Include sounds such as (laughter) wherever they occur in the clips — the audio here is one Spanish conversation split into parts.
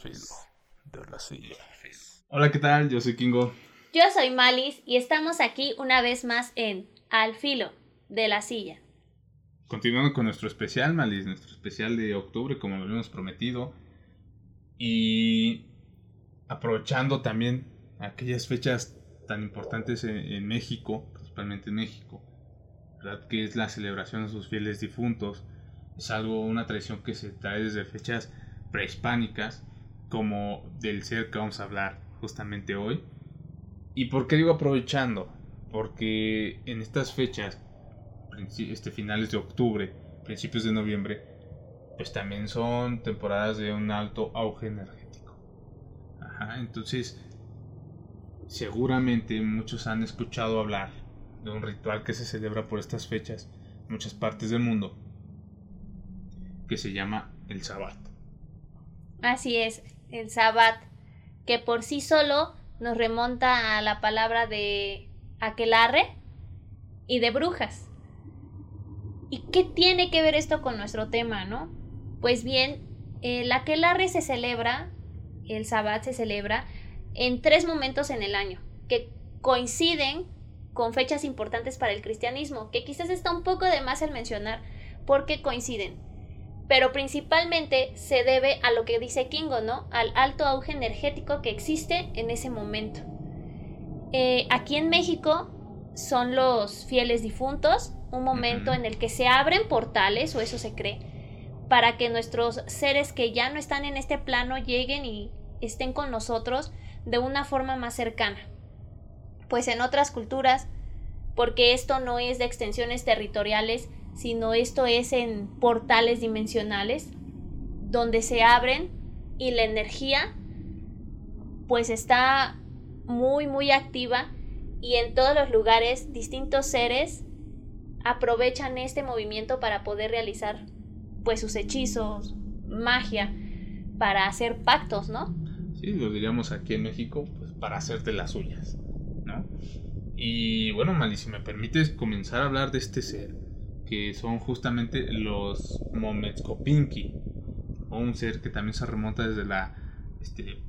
filo de la silla. Hola, ¿qué tal? Yo soy Kingo. Yo soy Malis y estamos aquí una vez más en Al filo de la silla. Continuando con nuestro especial, Malis, nuestro especial de octubre, como lo habíamos prometido. Y aprovechando también aquellas fechas tan importantes en, en México, principalmente en México, ¿verdad? Que es la celebración de sus fieles difuntos. Es algo, una tradición que se trae desde fechas prehispánicas, como del ser que vamos a hablar justamente hoy. ¿Y por qué digo aprovechando? Porque en estas fechas, este, finales de octubre, principios de noviembre, pues también son temporadas de un alto auge energético. Ajá, entonces, seguramente muchos han escuchado hablar de un ritual que se celebra por estas fechas en muchas partes del mundo, que se llama el Sabbat. Así es, el Sabbat, que por sí solo nos remonta a la palabra de aquelarre y de brujas. ¿Y qué tiene que ver esto con nuestro tema, no? Pues bien, el aquelarre se celebra, el Sabbat se celebra en tres momentos en el año, que coinciden con fechas importantes para el cristianismo, que quizás está un poco de más el mencionar, porque coinciden pero principalmente se debe a lo que dice Kingo, ¿no? Al alto auge energético que existe en ese momento. Eh, aquí en México son los fieles difuntos, un momento en el que se abren portales, o eso se cree, para que nuestros seres que ya no están en este plano lleguen y estén con nosotros de una forma más cercana. Pues en otras culturas, porque esto no es de extensiones territoriales, sino esto es en portales dimensionales donde se abren y la energía pues está muy muy activa y en todos los lugares distintos seres aprovechan este movimiento para poder realizar pues sus hechizos, magia, para hacer pactos, ¿no? Sí, lo diríamos aquí en México, pues para hacerte las suyas, ¿no? Y bueno, Mali, si me permites comenzar a hablar de este ser, que son justamente los Mometskopinki, un ser que también se remonta desde la este,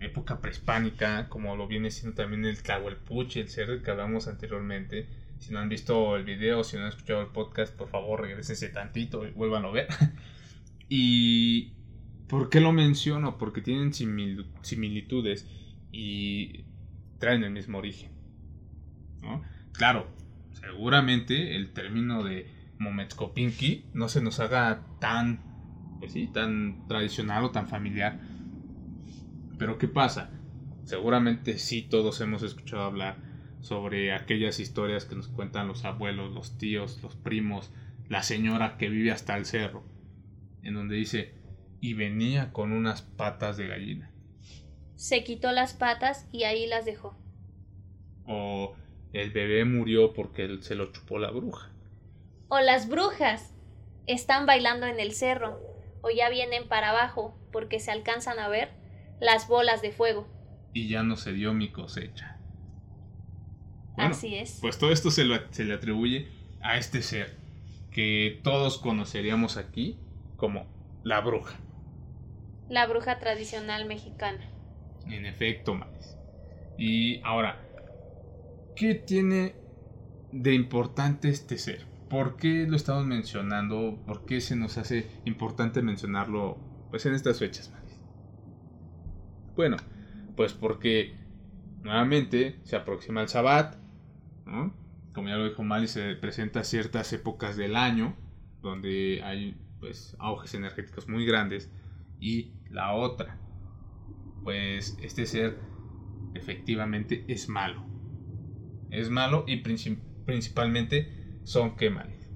época prehispánica, como lo viene siendo también el Tlahuelpuchi, el ser del que hablamos anteriormente. Si no han visto el video, si no han escuchado el podcast, por favor regresense tantito y vuelvan a ver. (laughs) y ¿Por qué lo menciono? Porque tienen simil- similitudes y traen el mismo origen. Claro, seguramente el término de Mometskopinki no se nos haga tan, pues sí, tan tradicional o tan familiar. Pero ¿qué pasa? Seguramente sí todos hemos escuchado hablar sobre aquellas historias que nos cuentan los abuelos, los tíos, los primos, la señora que vive hasta el cerro, en donde dice, y venía con unas patas de gallina. Se quitó las patas y ahí las dejó. O el bebé murió porque se lo chupó la bruja. O las brujas están bailando en el cerro o ya vienen para abajo porque se alcanzan a ver las bolas de fuego. Y ya no se dio mi cosecha. Bueno, Así es. Pues todo esto se, lo- se le atribuye a este ser que todos conoceríamos aquí como la bruja. La bruja tradicional mexicana. En efecto, Maris. Y ahora, ¿qué tiene de importante este ser? ¿Por qué lo estamos mencionando? ¿Por qué se nos hace importante mencionarlo pues en estas fechas, Maris? Bueno, pues porque nuevamente se aproxima el Sabbat. Como ya lo dijo Mali, se presenta ciertas épocas del año donde hay pues auges energéticos muy grandes y la otra pues este ser efectivamente es malo. Es malo y princip- principalmente son que males.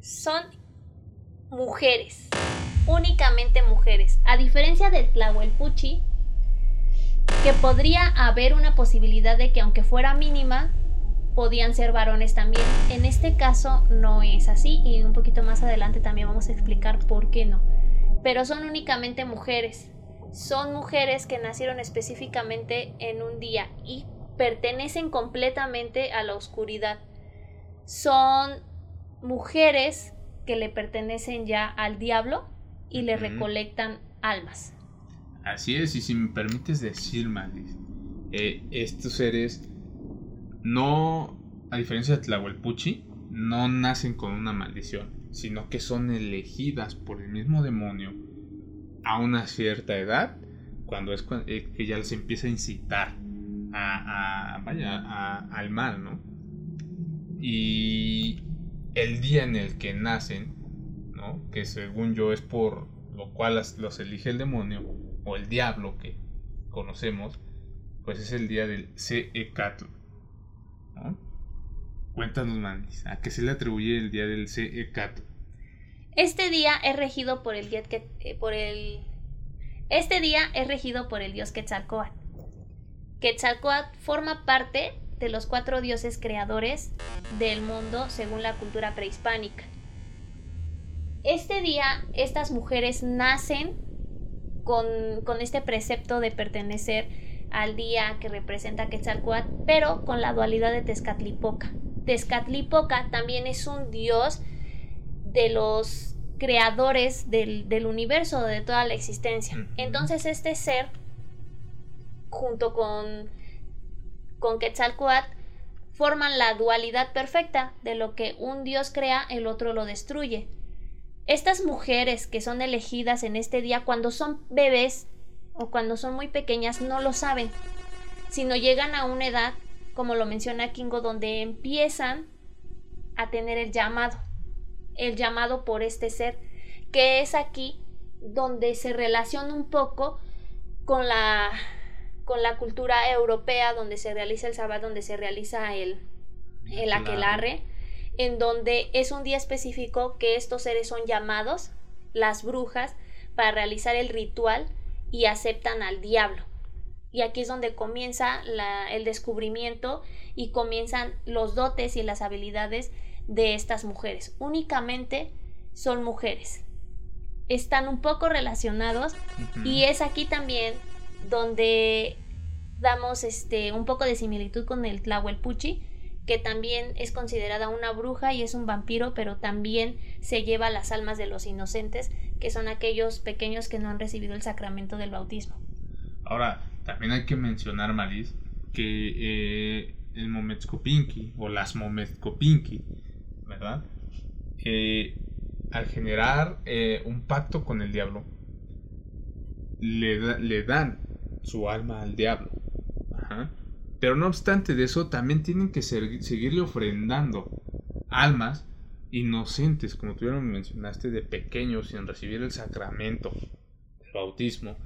Son mujeres. Únicamente mujeres. A diferencia del Tlahuelpuchi, que podría haber una posibilidad de que aunque fuera mínima, podían ser varones también. En este caso no es así y un poquito más adelante también vamos a explicar por qué no. Pero son únicamente mujeres. Son mujeres que nacieron específicamente en un día y pertenecen completamente a la oscuridad. Son mujeres que le pertenecen ya al diablo y le recolectan almas. Así es, y si me permites decir, Malis, eh, estos seres no, a diferencia de Tlahuelpuchi, no nacen con una maldición, sino que son elegidas por el mismo demonio a una cierta edad, cuando es eh, que ya les empieza a incitar a, vaya, al mal, ¿no? Y el día en el que nacen, ¿no? Que según yo es por lo cual los elige el demonio o el diablo que conocemos, pues es el día del Seecatl. ¿no? Cuéntanos, Mandis, ¿a qué se le atribuye el día del Seecatl? Este día es regido por el, eh, por el este día es regido por el dios Quetzalcoatl. Quetzalcoatl forma parte de los cuatro dioses creadores del mundo según la cultura prehispánica. Este día estas mujeres nacen con, con este precepto de pertenecer al día que representa Quetzalcoatl, pero con la dualidad de Tezcatlipoca. Tezcatlipoca también es un dios de los creadores del, universo, de toda la existencia. Entonces este ser, junto con, con Quetzalcoatl, forman la dualidad perfecta de lo que un dios crea, el otro lo destruye. Estas mujeres que son elegidas en este día, cuando son bebés o cuando son muy pequeñas, no lo saben, sino llegan a una edad, como lo menciona Kingo, donde empiezan a tener el llamado el llamado por este ser, que es aquí donde se relaciona un poco con la con la cultura europea donde se realiza el sábado, donde se realiza el, el aquelarre, en donde es un día específico que estos seres son llamados, las brujas, para realizar el ritual y aceptan al diablo. Y aquí es donde comienza el descubrimiento y comienzan los dotes y las habilidades de estas mujeres. Únicamente son mujeres. Están un poco relacionados y es aquí también donde damos este un poco de similitud con el Tlahuelpuchi, que también es considerada una bruja y es un vampiro, pero también se lleva las almas de los inocentes, que son aquellos pequeños que no han recibido el sacramento del bautismo. Ahora, también hay que mencionar, Maris, que eh, el Mometzcopinki o las Mometzcopinki ¿verdad? Eh, al generar eh, un pacto con el diablo, le, le dan su alma al diablo. Pero no obstante de eso, también tienen que seguirle ofrendando almas inocentes, como tú ya lo mencionaste, de pequeños, sin recibir el sacramento, el bautismo,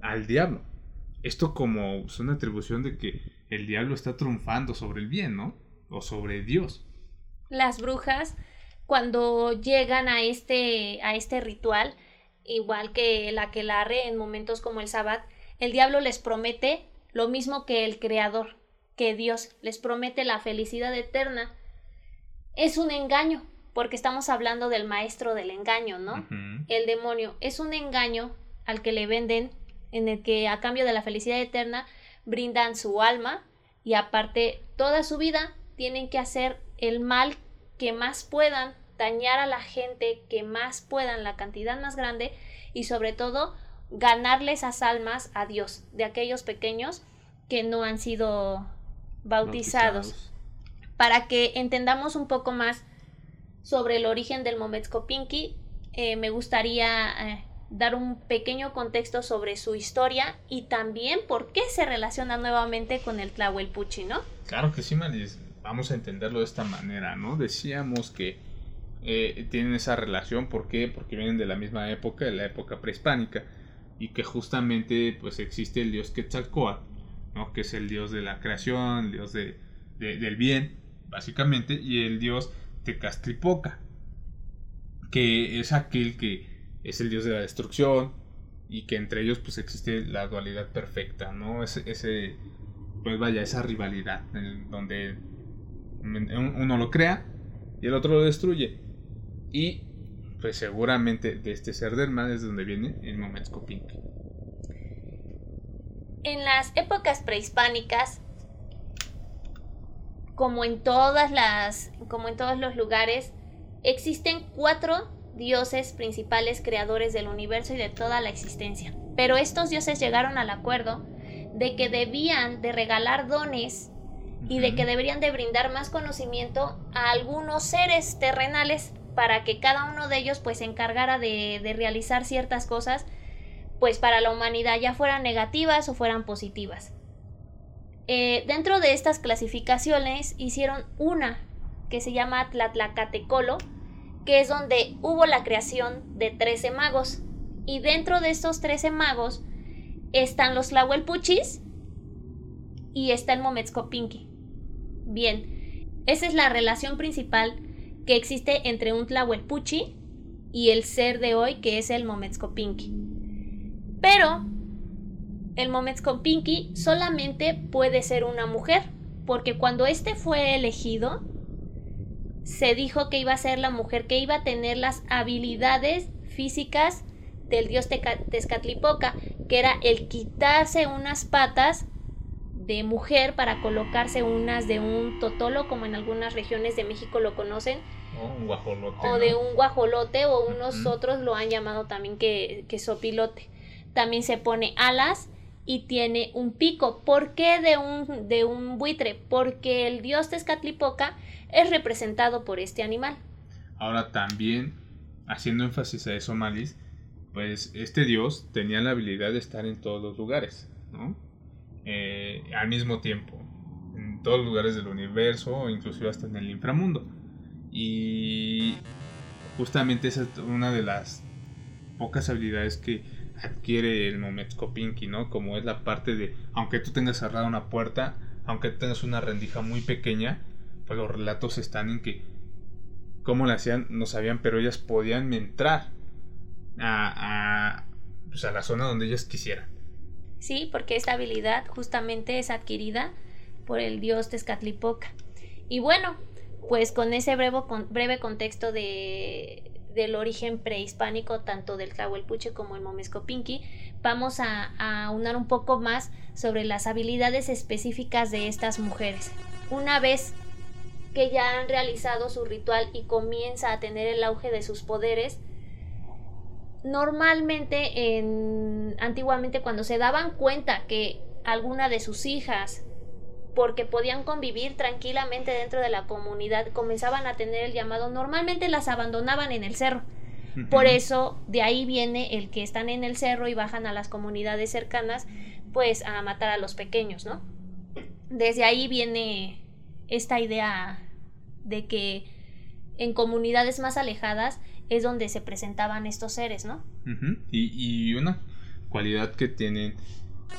al diablo. Esto como es una atribución de que el diablo está triunfando sobre el bien, ¿no? O sobre Dios las brujas cuando llegan a este, a este ritual, igual que la que la re en momentos como el sábado, el diablo les promete lo mismo que el creador, que Dios les promete la felicidad eterna. Es un engaño, porque estamos hablando del maestro del engaño, ¿no? El demonio es un engaño al que le venden, en el que a cambio de la felicidad eterna brindan su alma y aparte toda su vida tienen que hacer el mal que más puedan, dañar a la gente que más puedan, la cantidad más grande y sobre todo ganarle esas almas a Dios de aquellos pequeños que no han sido bautizados. Para que entendamos un poco más sobre el origen del Mometskopinki, eh, me gustaría eh, dar un pequeño contexto sobre su historia y también por qué se relaciona nuevamente con el Tlahuelpuchi, ¿no? Claro que sí, Maris vamos a entenderlo de esta manera, ¿no? Decíamos que eh, tienen esa relación, ¿por qué? Porque vienen de la misma época, de la época prehispánica, y que justamente pues existe el dios Quetzalcoatl, ¿no? Que es el dios de la creación, el dios de, del bien, básicamente, y el dios Tecastripoca, que es aquel que es el dios de la destrucción, y que entre ellos pues existe la dualidad perfecta, ¿no? Ese, pues vaya, esa rivalidad, donde uno lo crea y el otro lo destruye. Y pues seguramente de este ser del mal es donde viene el Pink. En las épocas prehispánicas, como en todas las, como en todos los lugares, existen cuatro dioses principales creadores del universo y de toda la existencia. Pero estos dioses llegaron al acuerdo de que debían de regalar dones y de que deberían de brindar más conocimiento a algunos seres terrenales para que cada uno de ellos pues se encargara de, de realizar ciertas cosas pues para la humanidad ya fueran negativas o fueran positivas. Eh, dentro de estas clasificaciones hicieron una que se llama Tlatlacatecolo, que es donde hubo la creación de 13 magos. Y dentro de estos 13 magos están los Tlahuelpuchis y está el Mometzcopinqui. Bien, esa es la relación principal que existe entre un Tlahuelpuchi y el ser de hoy que es el Mometzcopinqui. Pero el Mometzcopinqui solamente puede ser una mujer, porque cuando este fue elegido, se dijo que iba a ser la mujer que iba a tener las habilidades físicas del dios Tezcatlipoca, que era el quitarse unas patas de mujer para colocarse unas de un totolo, como en algunas regiones de México lo conocen. O un guajolote. O de un guajolote, o unos otros lo han llamado también que, que sopilote. También se pone alas y tiene un pico. ¿Por qué de un, de un buitre? Porque el dios Tezcatlipoca es representado por este animal. Ahora también, haciendo énfasis a eso, Malis, pues este dios tenía la habilidad de estar en todos los lugares, ¿no? Eh, al mismo tiempo, en todos los lugares del universo, inclusive hasta en el inframundo. Y justamente esa es una de las pocas habilidades que adquiere el Mometzcopinqui, ¿no? Como es la parte de, aunque tú tengas cerrada una puerta, aunque tengas una rendija muy pequeña, pues los relatos están en que cómo la hacían, no sabían, pero ellas podían entrar a, a, pues a la zona donde ellas quisieran. Sí, porque esta habilidad justamente es adquirida por el dios Tezcatlipoca. Y bueno, pues con ese breve, breve contexto de, del origen prehispánico tanto del Tlahuelpuche como el Momescopinqui, vamos a, a unar un poco más sobre las habilidades específicas de estas mujeres. Una vez que ya han realizado su ritual y comienza a tener el auge de sus poderes, normalmente en antiguamente cuando se daban cuenta que alguna de sus hijas porque podían convivir tranquilamente dentro de la comunidad, comenzaban a tener el llamado, normalmente las abandonaban en el cerro. Por eso de ahí viene el que están en el cerro y bajan a las comunidades cercanas, pues a matar a los pequeños, ¿no? Desde ahí viene esta idea de que en comunidades más alejadas es donde se presentaban estos seres, ¿no? y, una cualidad que tienen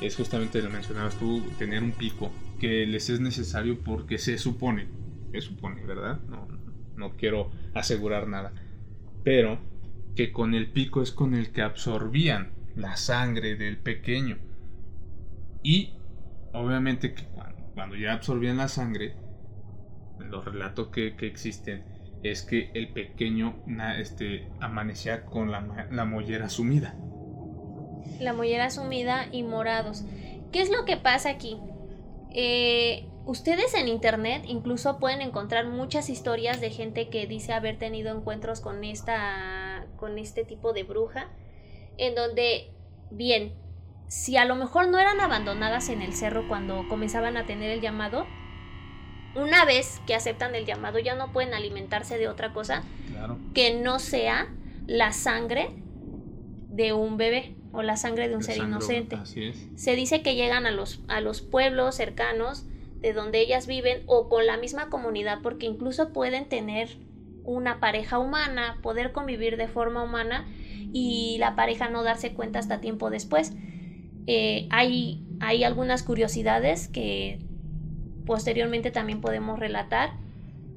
es justamente lo mencionabas tú, tener un pico que les es necesario porque se supone, se supone, ¿verdad? No, quiero asegurar nada, pero que con el pico es con el que absorbían la sangre del pequeño y obviamente que cuando, ya absorbían la sangre, los relatos que existen es que el pequeño este, amanecía con la, mollera sumida la mollera sumida y morados. ¿Qué es lo que pasa aquí? Eh, ustedes en internet incluso pueden encontrar muchas historias de gente que dice haber tenido encuentros con esta con este tipo de bruja en donde bien si a lo mejor no eran abandonadas en el cerro cuando comenzaban a tener el llamado una vez que aceptan el llamado ya no pueden alimentarse de otra cosa que no sea la sangre de un bebé o la sangre de un ser inocente. Se dice que llegan a los, a los pueblos cercanos de donde ellas viven o con la misma comunidad porque incluso pueden tener una pareja humana, poder convivir de forma humana y la pareja no darse cuenta hasta tiempo después. Eh, hay, hay algunas curiosidades que posteriormente también podemos relatar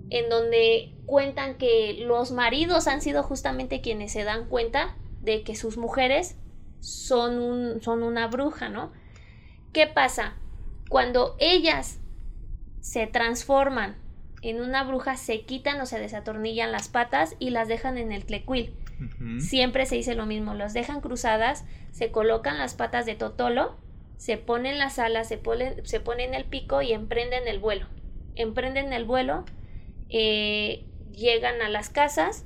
en donde cuentan que los maridos han sido justamente quienes se dan cuenta de que sus mujeres son, un, son una bruja, ¿no? ¿Qué pasa? Cuando ellas se transforman en una bruja, se quitan o se desatornillan las patas y las dejan en el tlecuil. Siempre se dice lo mismo, las dejan cruzadas, se colocan las patas de totolo, se ponen las alas, se ponen, se ponen el pico y emprenden el vuelo. Emprenden el vuelo, eh, llegan a las casas,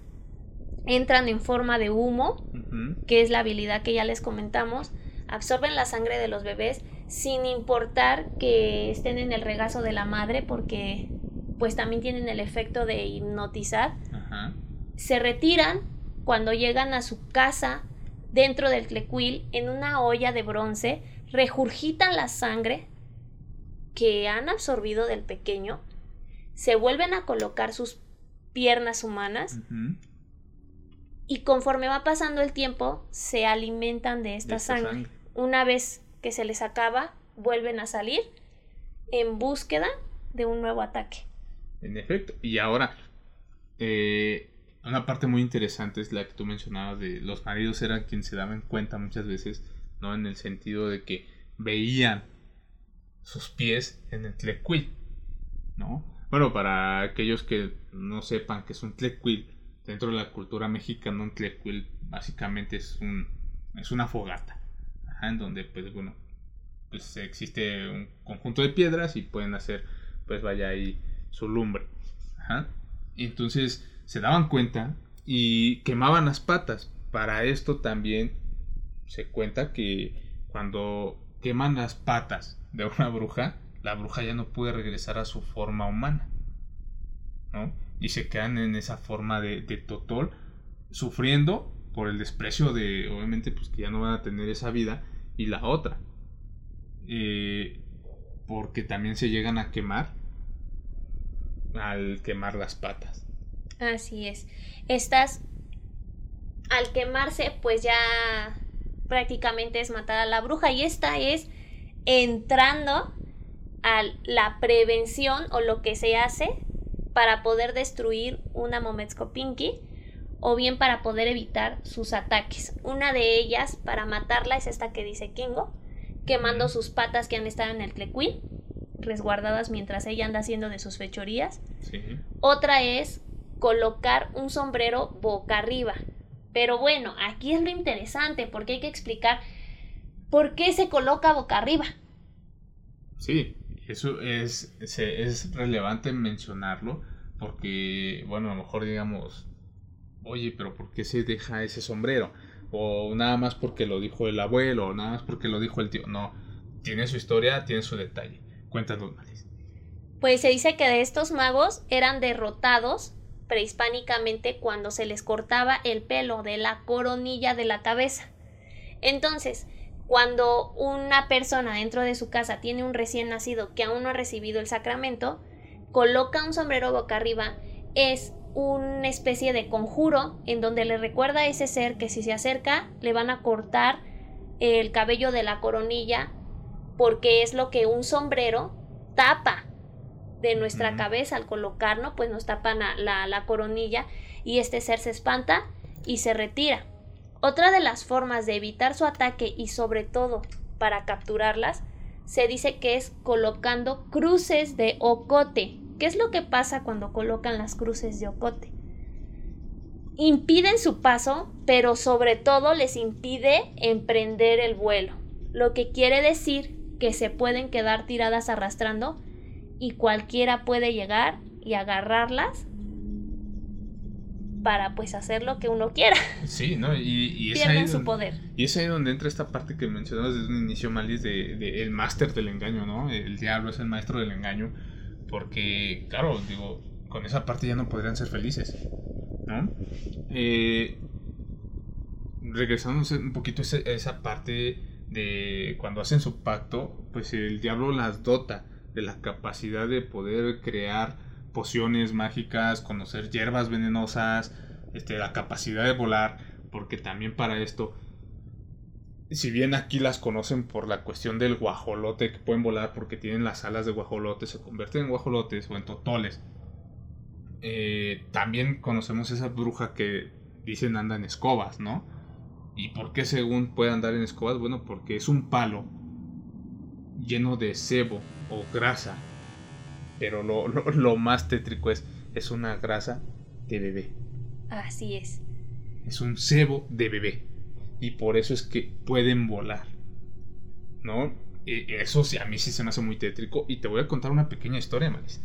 entran en forma de humo, que es la habilidad que ya les comentamos, absorben la sangre de los bebés sin importar que estén en el regazo de la madre porque pues también tienen el efecto de hipnotizar. Se retiran cuando llegan a su casa dentro del tlecuil en una olla de bronce, regurgitan la sangre que han absorbido del pequeño, se vuelven a colocar sus piernas humanas y conforme va pasando el tiempo se alimentan de esta De esta sangre. Una vez que se les acaba, vuelven a salir en búsqueda de un nuevo ataque. En efecto. Y ahora, eh, una parte muy interesante es la que tú mencionabas de los maridos eran quienes se daban cuenta muchas veces, ¿no? En el sentido de que veían sus pies en el tlecuil, ¿no? Bueno, para aquellos que no sepan que es un tlecuil, dentro de la cultura mexicana un tlecuil básicamente es un es una fogata, en donde pues bueno, pues existe un conjunto de piedras y pueden hacer pues vaya ahí su lumbre. Entonces se daban cuenta y quemaban las patas. Para esto también se cuenta que cuando queman las patas de una bruja, la bruja ya no puede regresar a su forma humana. ¿no? Y se quedan en esa forma de, totol, sufriendo por el desprecio de, obviamente, pues que ya no van a tener esa vida. Y la otra, eh, porque también se llegan a quemar al quemar las patas. Así es. Estas, al quemarse, pues ya prácticamente es matar a la bruja. Y esta es entrando a la prevención o lo que se hace para poder destruir una Mometskopinki o bien para poder evitar sus ataques. Una de ellas para matarla es esta que dice Kingo, quemando sus patas que han estado en el tlecuil, resguardadas mientras ella anda haciendo de sus fechorías. Sí. Otra es colocar un sombrero boca arriba. Pero bueno, aquí es lo interesante porque hay que explicar por qué se coloca boca arriba. Sí, eso es, es relevante mencionarlo porque, bueno, a lo mejor digamos, oye, pero ¿por qué se deja ese sombrero? O nada más porque lo dijo el abuelo, o nada más porque lo dijo el tío. No, tiene su historia, tiene su detalle. Cuéntanos, Maris. Pues se dice que de estos magos eran derrotados prehispánicamente cuando se les cortaba el pelo de la coronilla de la cabeza. Entonces, cuando una persona dentro de su casa tiene un recién nacido que aún no ha recibido el sacramento, coloca un sombrero boca arriba, es una especie de conjuro en donde le recuerda a ese ser que si se acerca le van a cortar el cabello de la coronilla porque es lo que un sombrero tapa de nuestra cabeza al colocarnos, pues nos tapan la, la, la coronilla y este ser se espanta y se retira. Otra de las formas de evitar su ataque y sobre todo para capturarlas se dice que es colocando cruces de ocote. ¿Qué es lo que pasa cuando colocan las cruces de ocote? Impiden su paso, pero sobre todo les impide emprender el vuelo, lo que quiere decir que se pueden quedar tiradas arrastrando y cualquiera puede llegar y agarrarlas para pues hacer lo que uno quiera. Sí, ¿no? Y, y es Pierden su donde- poder. Y es ahí donde entra esta parte que mencionabas desde un inicio, Malis, de, de el máster del engaño, ¿no? El diablo es el maestro del engaño. Porque, claro, digo, con esa parte ya no podrían ser felices, ¿no? Eh, regresando un poquito a esa parte de cuando hacen su pacto, pues el diablo las dota de la capacidad de poder crear pociones mágicas, conocer hierbas venenosas, este, la capacidad de volar, porque también para esto, si bien aquí las conocen por la cuestión del guajolote, que pueden volar porque tienen las alas de guajolote, se convierten en guajolotes o en totoles. eh, también conocemos esa bruja que dicen anda en escobas, ¿no? ¿Y por qué según puede andar en escobas? Bueno, porque es un palo lleno de sebo o grasa. Pero lo, (laughs) lo- lo más tétrico es, es una grasa de bebé. Así es. Es un cebo de bebé. Y por eso es que pueden volar. ¿No? E- Eso sí, a mí sí se me hace muy tétrico. Y te voy a contar una pequeña historia, Maris.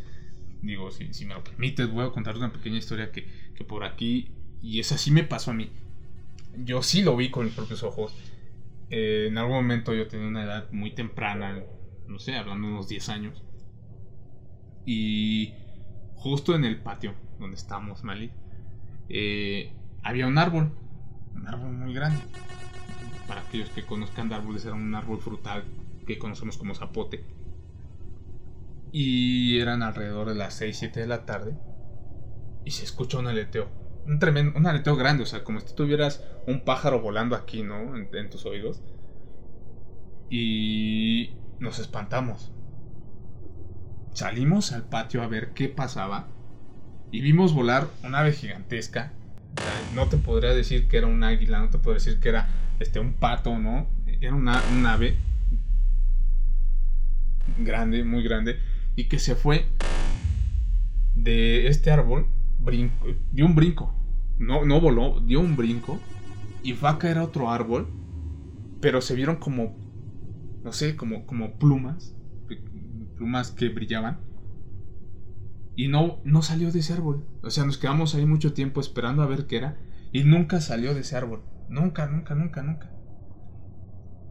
Digo, si, si me lo permites, voy a contar una pequeña historia que, que por aquí y eso sí me pasó a mí. Yo sí lo vi con mis propios ojos. Eh, en algún momento yo tenía una edad muy temprana, no sé, hablando de unos 10 años. Y justo en el patio donde estábamos, Mali, eh, había un árbol, un árbol muy grande. Para aquellos que conozcan de árboles, era un árbol frutal que conocemos como zapote. Y eran alrededor de las 6, 7 de la tarde. Y se escuchó un aleteo. Un, tremendo, un aleteo grande, o sea, como si tuvieras un pájaro volando aquí, ¿no? En, tus oídos. Y nos espantamos. Salimos al patio a ver qué pasaba. Y vimos volar una ave gigantesca. No te podría decir que era un águila, no te podría decir que era este, un pato, ¿no? Era una, un ave grande, muy grande, y que se fue de este árbol, brinco, dio un brinco, no, no voló, dio un brinco, y fue a caer a otro árbol, pero se vieron como, no sé, como, como plumas, plumas que brillaban, y no, no salió de ese árbol. O sea, nos quedamos ahí mucho tiempo esperando a ver qué era, y nunca salió de ese árbol. Nunca, nunca, nunca, nunca.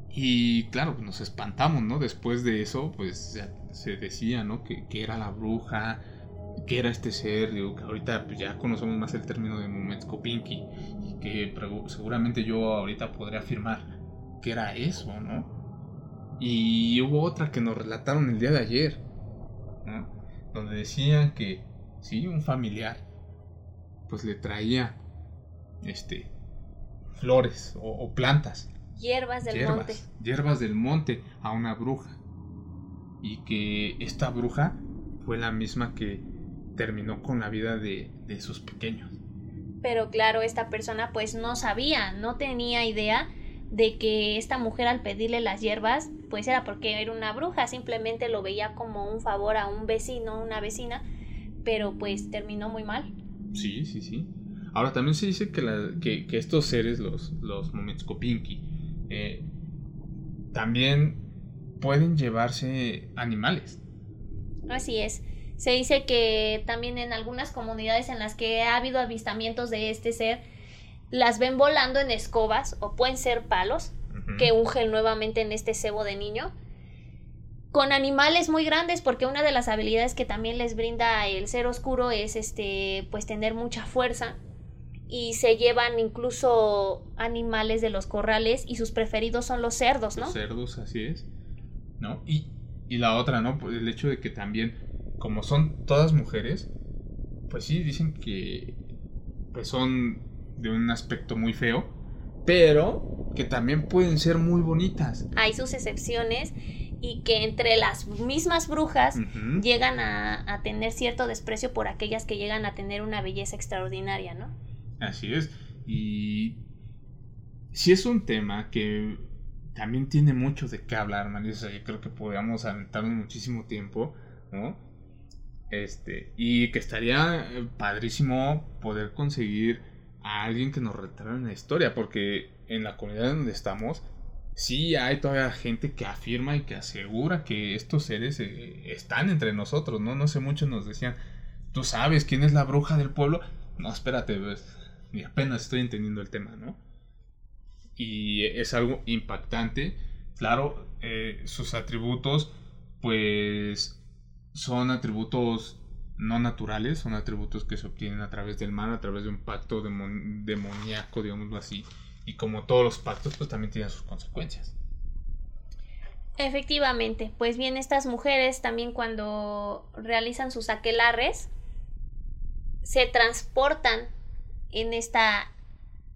Y claro, pues, nos espantamos, ¿no? Después de eso, pues se decía, ¿no? Que, era la bruja, que era este ser, digo, que ahorita pues, ya conocemos más el término de Pinky y que seguramente yo ahorita podría afirmar que era eso, ¿no? Y hubo otra que nos relataron el día de ayer, ¿no? Donde decían que, sí, un familiar, pues le traía, este, flores o plantas Hierbas del monte. Hierbas del monte a una bruja. Y que esta bruja fue la misma que terminó con la vida de, de sus pequeños. Pero claro, esta persona pues no sabía, no tenía idea de que esta mujer al pedirle las hierbas pues era porque era una bruja, simplemente lo veía como un favor a un vecino, una vecina, pero pues terminó muy mal. Sí, sí, sí. Ahora también se dice que, que, que estos seres, los, los Mometskopinki, eh, también pueden llevarse animales. Así es. Se dice que también en algunas comunidades en las que ha habido avistamientos de este ser, las ven volando en escobas o pueden ser palos que ungen nuevamente en este cebo de niño con animales muy grandes porque una de las habilidades que también les brinda el ser oscuro es este pues tener mucha fuerza y se llevan incluso animales de los corrales y sus preferidos son los cerdos, ¿no? cerdos, así es. ¿No? Y, y la otra, ¿no? Pues el hecho de que también, como son todas mujeres, pues sí, dicen que pues son de un aspecto muy feo, pero que también pueden ser muy bonitas. Hay sus excepciones y que entre las mismas brujas llegan a, a tener cierto desprecio por aquellas que llegan a tener una belleza extraordinaria, ¿no? Así es. Y si es un tema que también tiene mucho de qué hablar, Marisa. Yo creo que podríamos aventarnos muchísimo tiempo, ¿no? Este, y que estaría eh, padrísimo poder conseguir a alguien que nos retrate la historia, porque en la comunidad donde estamos, sí hay todavía gente que afirma y que asegura que estos seres eh, están entre nosotros, ¿no? No sé, muchos nos decían, ¿tú sabes quién es la bruja del pueblo? No, espérate, pues, y apenas estoy entendiendo el tema, ¿no? Y es algo impactante. Claro, eh, sus atributos, pues, son atributos no naturales, son atributos que se obtienen a través del mal, a través de un pacto demoníaco, digámoslo así. Y como todos los pactos, pues también tienen sus consecuencias. Efectivamente, pues bien, estas mujeres también cuando realizan sus aquelarres, se transportan en esta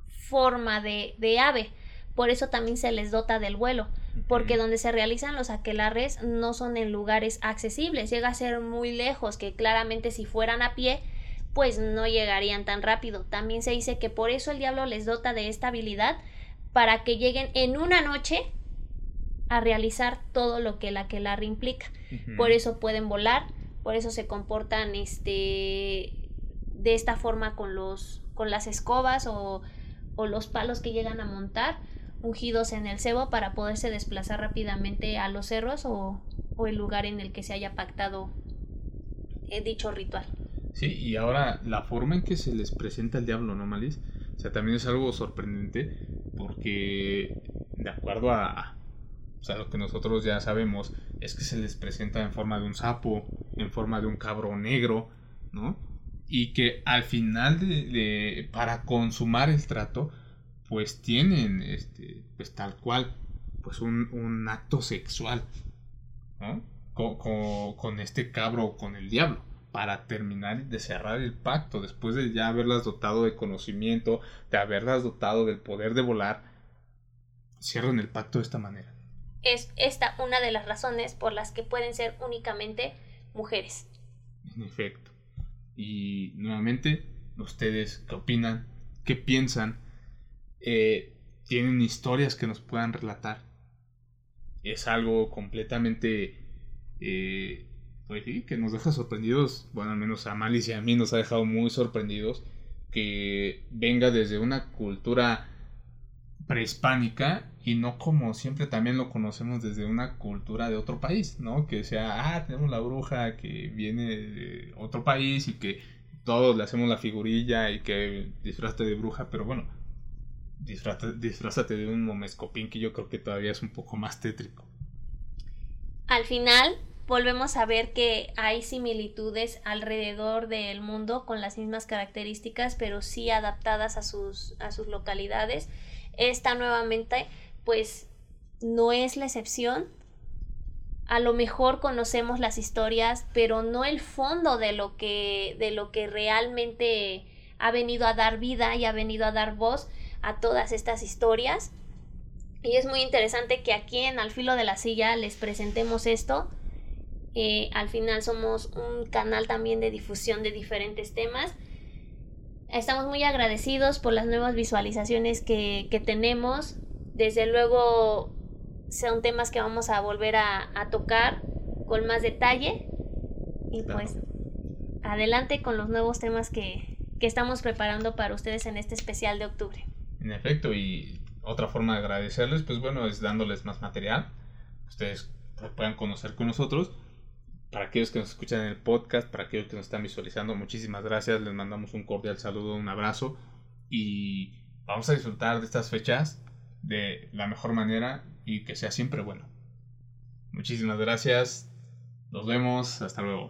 forma de, de ave. Por eso también se les dota del vuelo, porque donde se realizan los aquelarres no son en lugares accesibles, llega a ser muy lejos, que claramente si fueran a pie, pues no llegarían tan rápido. También se dice que por eso el diablo les dota de esta habilidad para que lleguen en una noche a realizar todo lo que el aquelarre implica. Por eso pueden volar, por eso se comportan este de esta forma con los con las escobas o, los palos que llegan a montar ungidos en el cebo para poderse desplazar rápidamente a los cerros o, el lugar en el que se haya pactado eh, dicho ritual. Sí, y ahora la forma en que se les presenta el diablo, ¿no, Malis? O sea, también es algo sorprendente porque de acuerdo a, o sea, lo que nosotros ya sabemos es que se les presenta en forma de un sapo, en forma de un cabro negro, ¿no? Y que al final de, para consumar el trato, pues tienen, este, pues tal cual, pues un, un acto sexual, ¿no? Con, con, este cabro, con el diablo, para terminar de cerrar el pacto, después de ya haberlas dotado de conocimiento, de haberlas dotado del poder de volar, cierran el pacto de esta manera. Es esta una de las razones por las que pueden ser únicamente mujeres. En efecto. Y nuevamente, ustedes, ¿qué opinan? ¿Qué piensan? Eh, ¿Tienen historias que nos puedan relatar? Es algo completamente... Eh, pues que nos deja sorprendidos, bueno, al menos a Malis y a mí nos ha dejado muy sorprendidos que venga desde una cultura prehispánica y no como siempre también lo conocemos desde una cultura de otro país, ¿no? Que sea, ah, tenemos la bruja que viene de otro país y que todos le hacemos la figurilla y que disfrazate de bruja, pero bueno, disfrázate, de un momescopín que yo creo que todavía es un poco más tétrico. Al final volvemos a ver que hay similitudes alrededor del mundo con las mismas características, pero sí adaptadas a sus, a sus localidades esta nuevamente pues no es la excepción. A lo mejor conocemos las historias, pero no el fondo de lo que de lo que realmente ha venido a dar vida y ha venido a dar voz a todas estas historias. Y es muy interesante que aquí en Al Filo de la Silla les presentemos esto. Eh, al final somos un canal también de difusión de diferentes temas Estamos muy agradecidos por las nuevas visualizaciones que, tenemos. Desde luego son temas que vamos a volver a, tocar con más detalle. Y pues adelante con los nuevos temas que, que estamos preparando para ustedes en este especial de octubre. En efecto, y otra forma de agradecerles, pues bueno, es dándoles más material. Ustedes puedan conocer con nosotros para aquellos que nos escuchan en el podcast, para aquellos que nos están visualizando, muchísimas gracias. Les mandamos un cordial saludo, un abrazo y vamos a disfrutar de estas fechas de la mejor manera y que sea siempre bueno. Muchísimas gracias. Nos vemos. Hasta luego.